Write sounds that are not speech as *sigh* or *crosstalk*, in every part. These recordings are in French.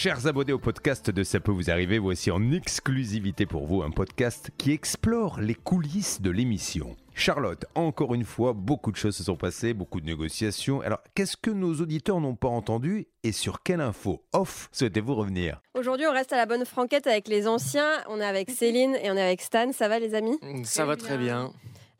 Chers abonnés au podcast de Ça peut vous arriver, voici en exclusivité pour vous un podcast qui explore les coulisses de l'émission. Charlotte, encore une fois, beaucoup de choses se sont passées, beaucoup de négociations. Alors, qu'est-ce que nos auditeurs n'ont pas entendu et sur quelle info off souhaitez-vous revenir? Aujourd'hui, on reste à la bonne franquette avec les anciens. On est avec *laughs* Céline et on est avec Stan. Ça va, les amis? Ça va très bien.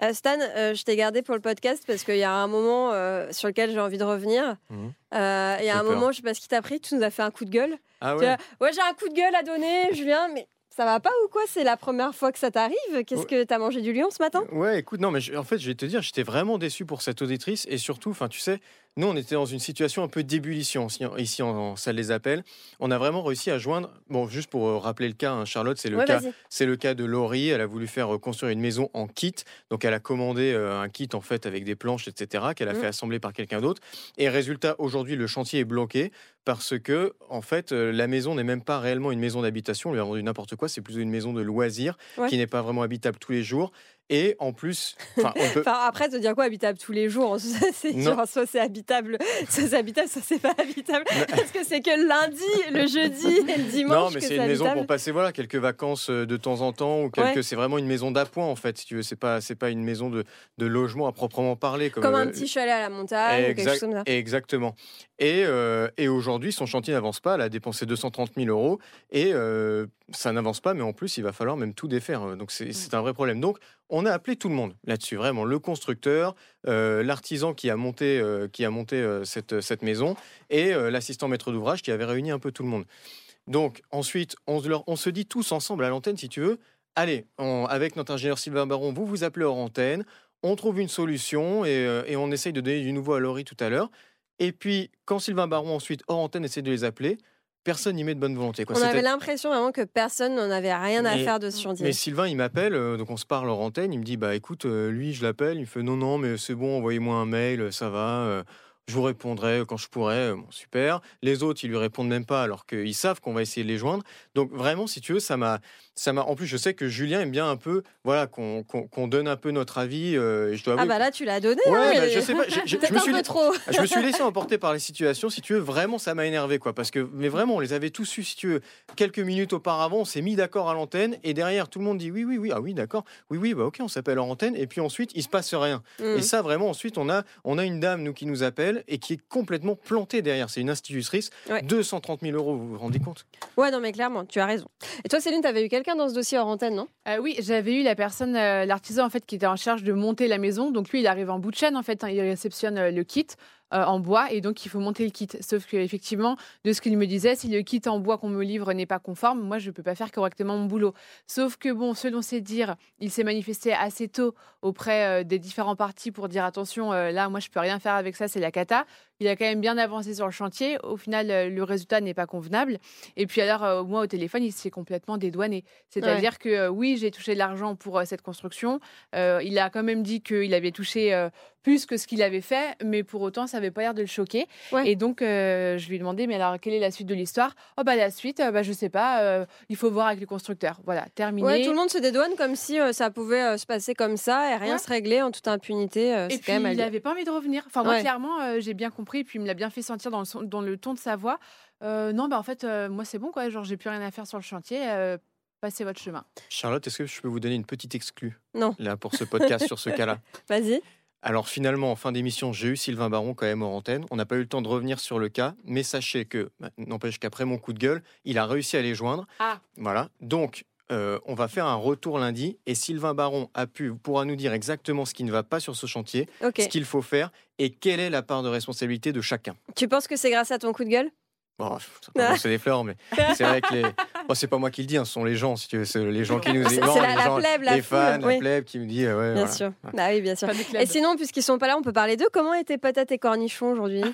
Euh, Stan, euh, je t'ai gardé pour le podcast parce qu'il y a un moment euh, sur lequel j'ai envie de revenir. Il y a un peur. moment, je sais pas ce qui t'a pris, tu nous as fait un coup de gueule. Ah ouais ouais, j'ai un coup de gueule à donner, Julien, mais ça va pas ou quoi? C'est la première fois que ça t'arrive? Qu'est-ce que t'as mangé du lion ce matin? Ouais, écoute, non, mais je- en fait, je vais te dire, j'étais vraiment déçu pour cette auditrice et surtout, enfin, tu sais, nous, on était dans une situation un peu d'ébullition ici, en, en salle des appels. On a vraiment réussi à joindre, bon, juste pour euh, rappeler le cas, hein, Charlotte, c'est le Ouais, cas, c'est le cas de Laurie. Elle a voulu faire euh, construire une maison en kit, donc elle a commandé euh, un kit en fait avec des planches, etc., qu'elle a Mhm. fait assembler par quelqu'un d'autre. Et résultat, aujourd'hui, le chantier est bloqué parce que, en fait, euh, la maison n'est même pas réellement une maison d'habitation. On lui a vendu n'importe quoi. C'est plutôt une maison de loisirs Ouais. qui n'est pas vraiment habitable tous les jours. Et en plus, on peut. *laughs* Enfin, après, te dire quoi habitable tous les jours *laughs* C'est soit c'est habitable, soit c'est habitable, soit c'est pas habitable. Est-ce *laughs* que c'est que le lundi, le jeudi et le dimanche Non, mais c'est une maison pour passer voilà quelques vacances euh, de temps en temps ou quelques. Ouais. C'est vraiment une maison d'appoint en fait. Si tu veux, c'est pas c'est pas une maison de, de logement à proprement parler comme, Comme un euh, petit chalet à la montagne ou quelque chose comme ça. Exactement. Et, euh, et aujourd'hui, son chantier n'avance pas. Elle a dépensé 230 000 euros et euh, ça n'avance pas. Mais en plus, il va falloir même tout défaire. Donc, c'est c'est un vrai problème. Donc, on a appelé tout le monde là-dessus. Vraiment, le constructeur, euh, l'artisan qui a monté, euh, qui a monté euh, cette, cette maison et l'assistant maître d'ouvrage qui avait réuni un peu tout le monde. Donc, ensuite, on, se on dit tous ensemble à l'antenne, si tu veux, allez, on- avec notre ingénieur Sylvain Baron, vous vous appelez hors antenne, on trouve une solution et, et on essaye de donner du nouveau à Laurie tout à l'heure. Et puis, quand Sylvain Baron, ensuite, hors antenne, essaie de les appeler, personne n'y met de bonne volonté. Quoi. On avait l'impression vraiment que personne n'en avait rien à Mais- faire de ce chantier. mais Sylvain, il m'appelle, euh, donc on se parle hors antenne, il me dit, bah écoute, euh, lui, je l'appelle, il me fait, non, non, mais c'est bon, envoyez-moi un mail, ça va, euh, je vous répondrai quand je pourrai, euh, bon, super. Les autres, ils lui répondent même pas, alors qu'ils savent qu'on va essayer de les joindre. Donc vraiment, si tu veux, ça m'a, ça m'a. En plus, je sais que Julien aime bien un peu, voilà, qu'on qu'on- qu'on donne un peu notre avis. euh, et je dois Ah bah là, tu l'as donné. Ouais, hein, bah, je sais pas, je- *laughs* je- je Peut-être me suis peu dit- trop. *laughs* je me suis laissé emporter par les situations. Si tu veux, vraiment, ça m'a énervé, quoi. Parce que, mais vraiment, on les avait tous su, si tu veux, quelques minutes auparavant, on s'est mis d'accord à l'antenne, et derrière, tout le monde dit oui, oui, oui, ah oui, d'accord, oui, oui, bah ok, on s'appelle en antenne, et puis ensuite, il se passe rien. Et ça, vraiment, ensuite, on a, on a une dame, nous, qui nous appelle, et qui est complètement plantée derrière. C'est une institutrice, Ouais. 230 000 euros, vous vous rendez compte? Ouais, non, mais clairement, tu as raison. Et toi, Céline, t'avais eu quelqu'un dans ce dossier hors antenne, non? Euh, oui, j'avais eu la personne, euh, l'artisan en fait, qui était en charge de monter la maison. Donc lui, il arrive en bout de chaîne en fait, hein, il réceptionne euh, le kit euh, en bois et donc il faut monter le kit. Sauf que effectivement, de ce qu'il me disait, si le kit en bois qu'on me livre n'est pas conforme, moi je peux pas faire correctement mon boulot. Sauf que bon, selon ses dires, il s'est manifesté assez tôt auprès euh, des différents partis pour dire attention, euh, là moi je peux rien faire avec ça, c'est la cata. Il a quand même bien avancé sur le chantier. Au final, le résultat n'est pas convenable. Et puis alors, moi au téléphone, il s'est complètement dédouané. C'est-à-dire que oui, j'ai touché de l'argent pour cette construction. Il a quand même dit qu'il avait touché plus que ce qu'il avait fait, mais pour autant, ça n'avait pas l'air de le choquer. Ouais. Et donc, euh, je lui ai demandé, mais alors, quelle est la suite de l'histoire? Oh, bah, la suite, euh, bah, je sais pas, euh, il faut voir avec le constructeur. Voilà, terminé. Ouais, tout le monde se dédouane comme si euh, ça pouvait euh, se passer comme ça et rien Ouais. se régler en toute impunité. euh, Et c'est puis, quand même à il n'avait pas envie de revenir. Enfin, moi, clairement, euh, j'ai bien compris. Et puis, il me l'a bien fait sentir dans le, son- dans le ton de sa voix. Euh, non, bah, en fait, euh, moi, c'est bon, quoi. Genre, j'ai plus rien à faire sur le chantier. euh, passez votre chemin. Charlotte, est-ce que je peux vous donner une petite exclue? Non. Là, pour ce podcast sur ce cas-là *laughs* Vas-y. Alors finalement, en fin d'émission, j'ai eu Sylvain Baron quand même en antenne. On n'a pas eu le temps de revenir sur le cas, mais sachez que, bah, n'empêche qu'après mon coup de gueule, il a réussi à les joindre. Ah. Voilà. Donc, euh, on va faire un retour lundi et Sylvain Baron a pu, pourra nous dire exactement ce qui ne va pas sur ce chantier, ce qu'il faut faire et quelle est la part de responsabilité de chacun. Tu penses que c'est grâce à ton coup de gueule? Bon, lancer *laughs* des fleurs, mais c'est vrai que les. Bon, c'est pas moi qui le dis, hein, ce sont les gens, si tu veux, c'est les gens qui nous non, c'est la- les la gens, plèbe, la les fans, foule, la oui. plèbe qui me dit, euh, ouais, Bien voilà. sûr. Bah oui, bien sûr. Et sinon, puisqu'ils sont pas là, on peut parler d'eux. Comment étaient patates et cornichons aujourd'hui? *laughs*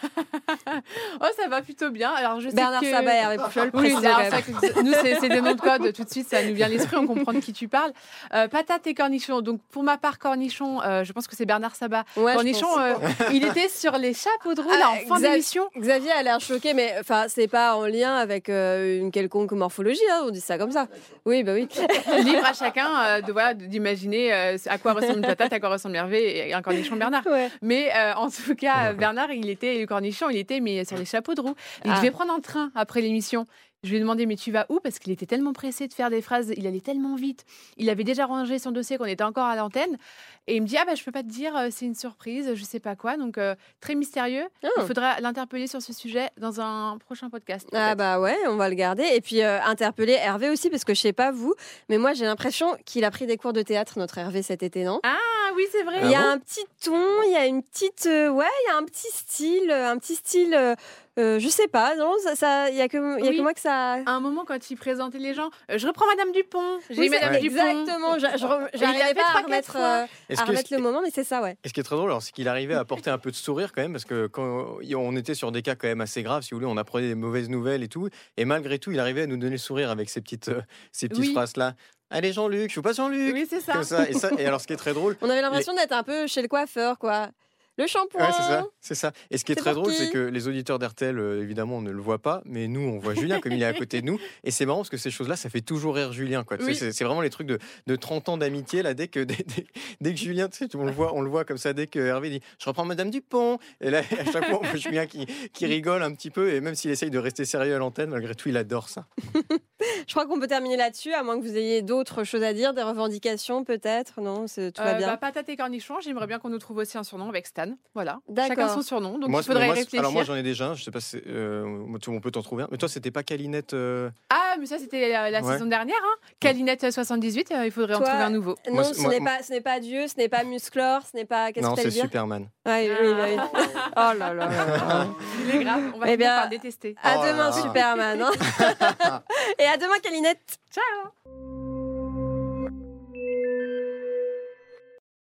Oh, ça va plutôt bien. Alors, je sais Bernard que... Sabat et Hervé Pouchol, Oui, nous, c'est des noms de code. Tout de suite, ça nous vient à l'esprit, on comprend de qui tu parles. Euh, patates et cornichons. Donc, pour ma part, cornichon, euh, je pense que c'est Bernard Sabat. Ouais, cornichon, euh, il était sur les chapeaux de roue Ah, là, en fin Xav- d'émission. Xavier a l'air choqué, mais enfin, c'est pas en lien avec une quelconque morphologie. Hein, on dit ça comme ça. Oui, bah oui. *laughs* Libre à chacun euh, de voilà d'imaginer euh, à quoi ressemble une patate, à quoi ressemble Hervé et un cornichon Bernard. Ouais. Mais euh, en tout cas, Bernard, il était le cornichon, il était mais sur les chapeaux de roue. Il Ah. devait prendre un train après l'émission. Je lui ai demandé mais tu vas où? Parce qu'il était tellement pressé de faire des phrases, il allait tellement vite. Il avait déjà rangé son dossier qu'on était encore à l'antenne. Et il me dit ah bah je peux pas te dire, euh, c'est une surprise, je sais pas quoi. Donc euh, très mystérieux. Ah. Il faudra l'interpeller sur ce sujet dans un prochain podcast. Ah bah ouais, on va le garder. Et puis euh, interpeller Hervé aussi, parce que je sais pas vous, mais moi j'ai l'impression qu'il a pris des cours de théâtre, notre Hervé, cet été, non? Ah oui c'est vrai. Il y a bon? un petit ton, il y a une petite, euh, ouais, il y a un petit style, un petit style. Euh, je sais pas, non, ça, ça, il y a que, il y a Oui. que moi que ça. À un moment, quand il présentait les gens, euh, je reprends Madame Dupont. J'ai Oui, Madame Dupont. exactement. J'arrivais pas à remettre, euh, à remettre le moment, mais c'est ça, ouais. Et ce qui est très drôle, alors, c'est qu'il arrivait à apporter un peu de sourire quand même, parce que quand on était sur des cas quand même assez graves, si vous voulez, on apprenait des mauvaises nouvelles et tout, et malgré tout, il arrivait à nous donner le sourire avec ces petites, euh, ces petites Oui. phrases-là. Allez Jean-Luc, je suis pas Jean-Luc Oui, c'est ça. Et, ça. et alors, ce qui est très drôle, *laughs* On avait l'impression d'être un peu chez le coiffeur, quoi. Le shampoing. Ouais, c'est ça, c'est ça. Et ce qui est, très drôle, c'est que les auditeurs d'RTL, euh, évidemment, ne le voient pas, mais nous, on voit Julien comme il est à côté de nous. Et c'est marrant parce que ces choses-là, ça fait toujours rire Julien. Quoi. Oui. c'est- C'est vraiment les trucs de, de 30 ans d'amitié, là, dès que, dès, dès- dès que Julien, tu sais, on le, voit, on le voit comme ça, dès que Hervé dit Je reprends Madame Dupont. Et là, à chaque fois, on voit Julien qui, qui rigole un petit peu, et même s'il essaye de rester sérieux à l'antenne, malgré tout, il adore ça. *laughs* Je crois qu'on peut terminer là-dessus, à moins que vous ayez d'autres choses à dire, des revendications peut-être. Non, c'est- tout va Euh, bien. bah, patate et cornichon, j'aimerais bien qu'on nous trouve aussi un surnom avec Stan. Voilà. D'accord. Chacun son surnom, donc moi, il faudrait y moi, réfléchir. alors, moi, j'en ai déjà un, je sais pas si euh, on peut t'en trouver un. Mais toi, c'était pas Calinette euh, ah, mais ça, c'était la, la Ouais. saison dernière. Hein. Calinette 78, euh, il faudrait en trouver un nouveau. non, moi, ce n'est pas, ce n'est pas Dieu, ce n'est pas Musclor, ce n'est pas. Qu'est-ce Non, que c'est Superman. Ouais, oui, oui, oui. *laughs* Oh là là. Il est grave, on va Eh finir bien, par détester. À Oh demain, là. Superman. hein. *laughs* Et à demain, Calinette. Ciao